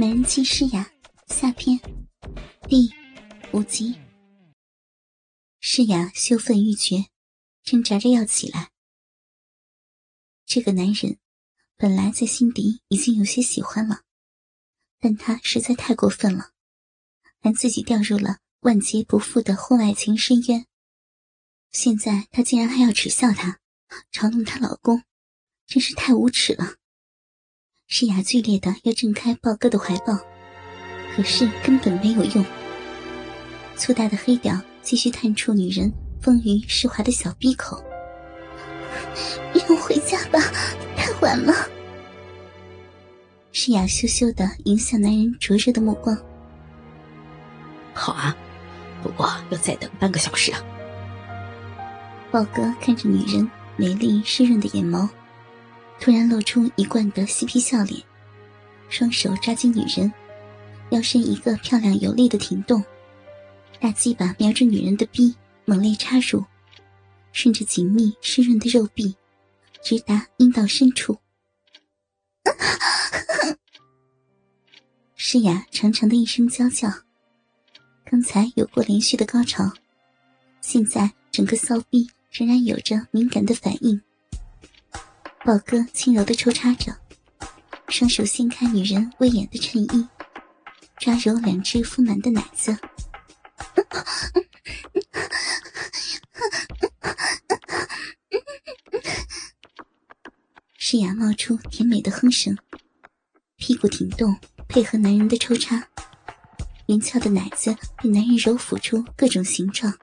美人计诗雅下篇第五集。诗雅羞愤欲绝，挣扎着要起来。这个男人本来在心底已经有些喜欢了，但他实在太过分了，还自己掉入了万劫不复的婚外情深渊。现在他竟然还要耻笑他，嘲弄她老公，真是太无耻了。诗雅剧烈的要挣开豹哥的怀抱，可是根本没有用。粗大的黑屌继续探出女人丰腴湿滑的小逼口。让我回家吧，太晚了。诗雅羞羞的迎向男人灼热的目光。好啊，不过要再等半个小时啊。豹哥看着女人美丽湿润的眼眸。突然露出一贯的嬉皮笑脸，双手抓紧女人，腰身一个漂亮有力的停动，大鸡巴瞄着女人的逼，猛烈插入，顺着紧密湿润的肉壁，直达阴道深处。诗雅长长的一声娇叫，刚才有过连续的高潮，现在整个骚逼仍然有着敏感的反应。宝哥轻柔的抽插着，双手掀开女人威严的衬衣，抓揉两只丰满的奶子。诗雅冒出甜美的哼声，屁股挺动，配合男人的抽插，圆翘的奶子被男人揉抚出各种形状。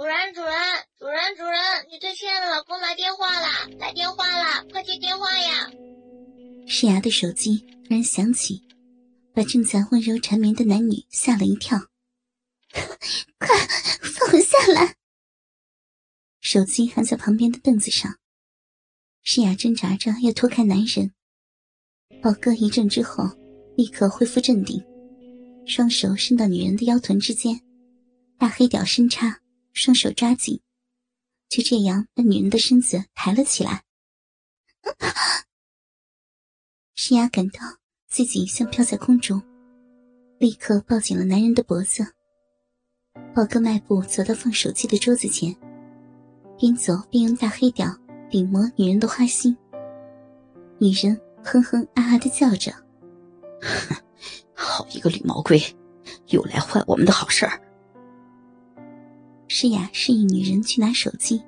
主人，主人，主人，主人，你最亲爱的老公来电话了，来电话了，快接电话呀！诗雅的手机突然响起，把正在温柔缠绵的男女吓了一跳。快放我下来！手机还在旁边的凳子上，诗雅挣扎着要脱开男人。宝哥一阵之后，立刻恢复镇定，双手伸到女人的腰臀之间，大黑屌深插。双手抓紧，就这样把女人的身子抬了起来。诗雅感到自己像飘在空中，立刻抱紧了男人的脖子。宝哥迈步走到放手机的桌子前，边走边用大黑屌顶磨女人的花心。女人哼哼啊啊的叫着：“哼好一个绿毛龟，又来坏我们的好事儿。”诗雅示意女人去拿手机，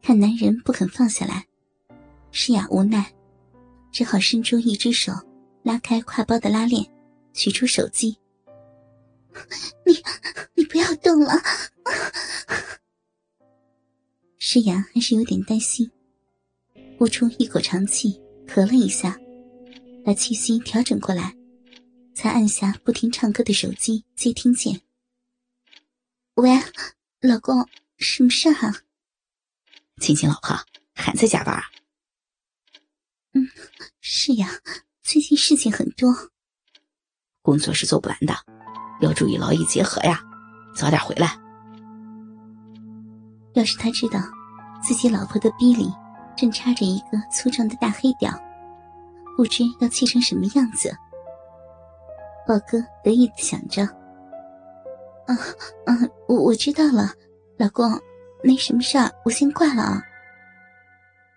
看男人不肯放下来，诗雅无奈，只好伸出一只手，拉开挎包的拉链，取出手机。你你不要动了。诗雅还是有点担心，呼出一口长气，咳了一下，把气息调整过来，才按下不停唱歌的手机接听键。喂，老公，什么事啊？亲亲老婆，还在加班？嗯，是呀，最近事情很多，工作是做不完的，要注意劳逸结合呀，早点回来。要是他知道自己老婆的逼里正插着一个粗壮的大黑屌，不知要气成什么样子。宝哥得意的想着。嗯嗯，我我知道了，老公，没什么事儿，我先挂了啊。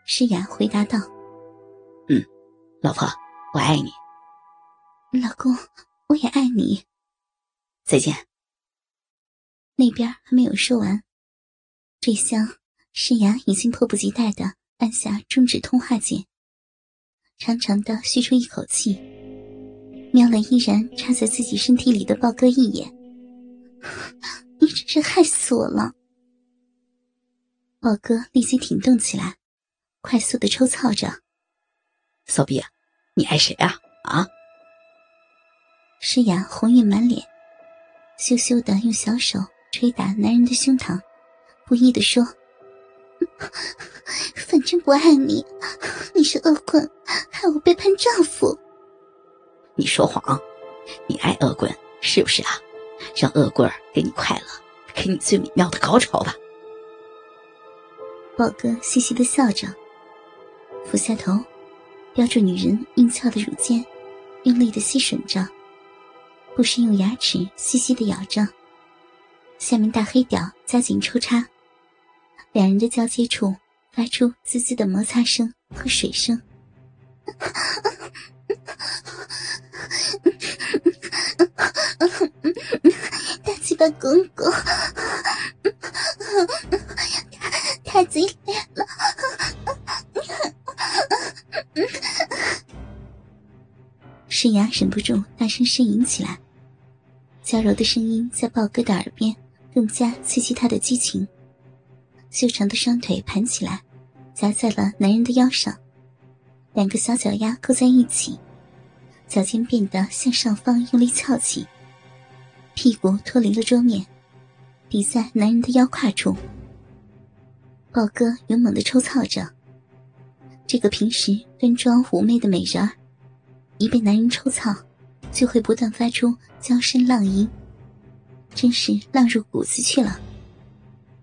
诗雅回答道：“嗯，老婆，我爱你。老公，我也爱你。再见。”那边还没有说完，这厢诗雅已经迫不及待的按下终止通话键，长长的吁出一口气，瞄了依然插在自己身体里的豹哥一眼。你真害死我了！宝哥立即挺动起来，快速的抽操着。骚逼，你爱谁啊？啊！诗雅红晕满脸，羞羞的用小手捶打男人的胸膛，不依的说：“反正不爱你，你是恶棍，害我背叛丈夫。”你说谎，你爱恶棍是不是啊？让恶棍儿给你快乐，给你最美妙的高潮吧。宝哥嘻嘻的笑着，俯下头，叼住女人硬翘的乳尖，用力的吸吮着，不时用牙齿细细的咬着。下面大黑屌加紧抽插，两人的交接处发出滋滋的摩擦声和水声。大公公，太激烈了！诗雅忍不住大声呻吟起来，娇柔的声音在豹哥的耳边更加刺激他的激情。修长的双腿盘起来，夹在了男人的腰上，两个小脚丫勾在一起，脚尖变得向上方用力翘起，屁股脱离了桌面，抵在男人的腰胯处。豹哥勇猛的抽操着，这个平时端庄妩媚的美人儿。一被男人抽操，就会不断发出娇声浪吟，真是浪入骨子去了，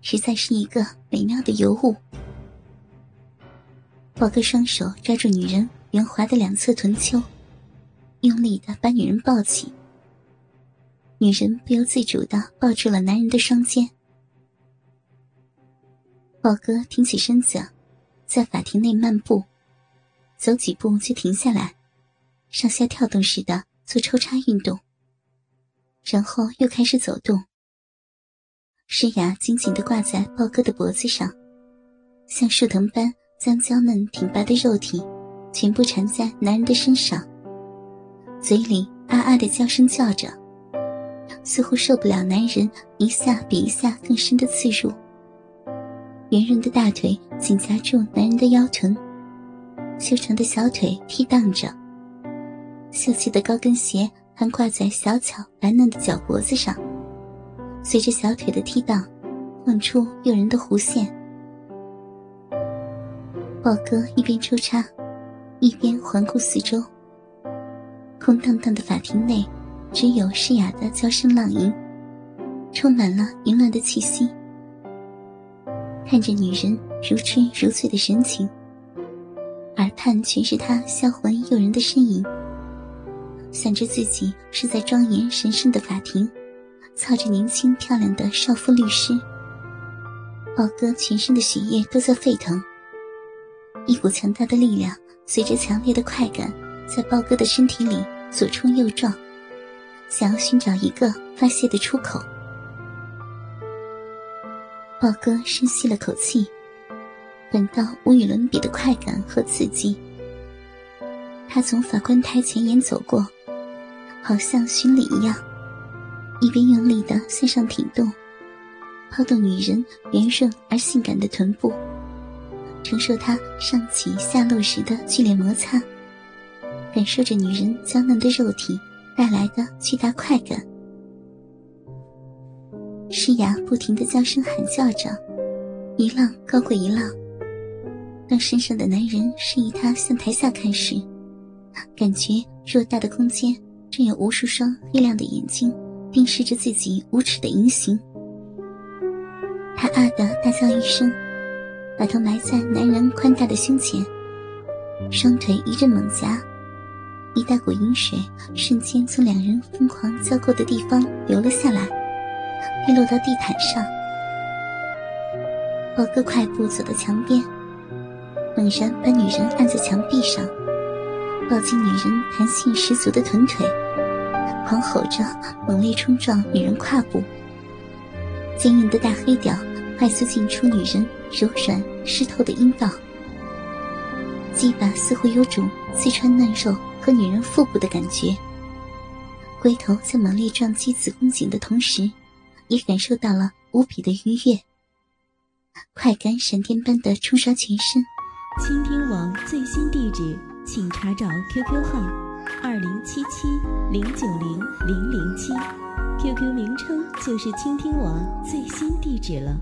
实在是一个美妙的尤物。宝哥双手抓住女人圆滑的两侧臀丘，用力的把女人抱起。女人不由自主的抱住了男人的双肩。宝哥挺起身子，在法庭内漫步，走几步就停下来。上下跳动似的做抽插运动，然后又开始走动。诗雅紧紧地挂在豹哥的脖子上，像树藤般将娇嫩挺拔的肉体全部缠在男人的身上，嘴里啊啊的叫声叫着，似乎受不了男人一下比一下更深的刺入。圆润的大腿紧夹住男人的腰臀，修长的小腿踢荡着。秀气的高跟鞋还挂在小巧白嫩的脚脖子上，随着小腿的踢荡，晃出诱人的弧线。宝哥一边抽插，一边环顾四周。空荡荡的法庭内，只有嘶哑的娇声浪吟，充满了淫乱的气息。看着女人如痴如醉的神情，耳畔全是她销魂诱人的身影。想着自己是在庄严神圣的法庭，操着年轻漂亮的少妇律师，宝哥全身的血液都在沸腾。一股强大的力量随着强烈的快感，在豹哥的身体里左冲右撞，想要寻找一个发泄的出口。豹哥深吸了口气，感到无与伦比的快感和刺激。他从法官台前沿走过。好像巡礼一样，一边用力的向上挺动，抛动女人圆润而性感的臀部，承受她上起下落时的剧烈摩擦，感受着女人娇嫩的肉体带来的巨大快感。诗雅不停的娇声喊叫着，一浪高过一浪。当身上的男人示意她向台下看时，感觉偌大的空间。正有无数双黑亮的眼睛凝视着自己无耻的淫行，他啊的大叫一声，把头埋在男人宽大的胸前，双腿一阵猛夹，一大股阴水瞬间从两人疯狂交过的地方流了下来，滴落到地毯上。宝哥快步走到墙边，猛然把女人按在墙壁上。抱紧女人弹性十足的臀腿，狂吼着猛烈冲撞女人胯部，坚硬的大黑屌快速进出女人柔软湿透的阴道，鸡巴似乎有种刺穿嫩肉和女人腹部的感觉。龟头在猛烈撞击子宫颈的同时，也感受到了无比的愉悦，快感闪电般的冲刷全身。倾听网最新地址。请查找 QQ 号二零七七零九零零零七，QQ 名称就是倾听网最新地址了。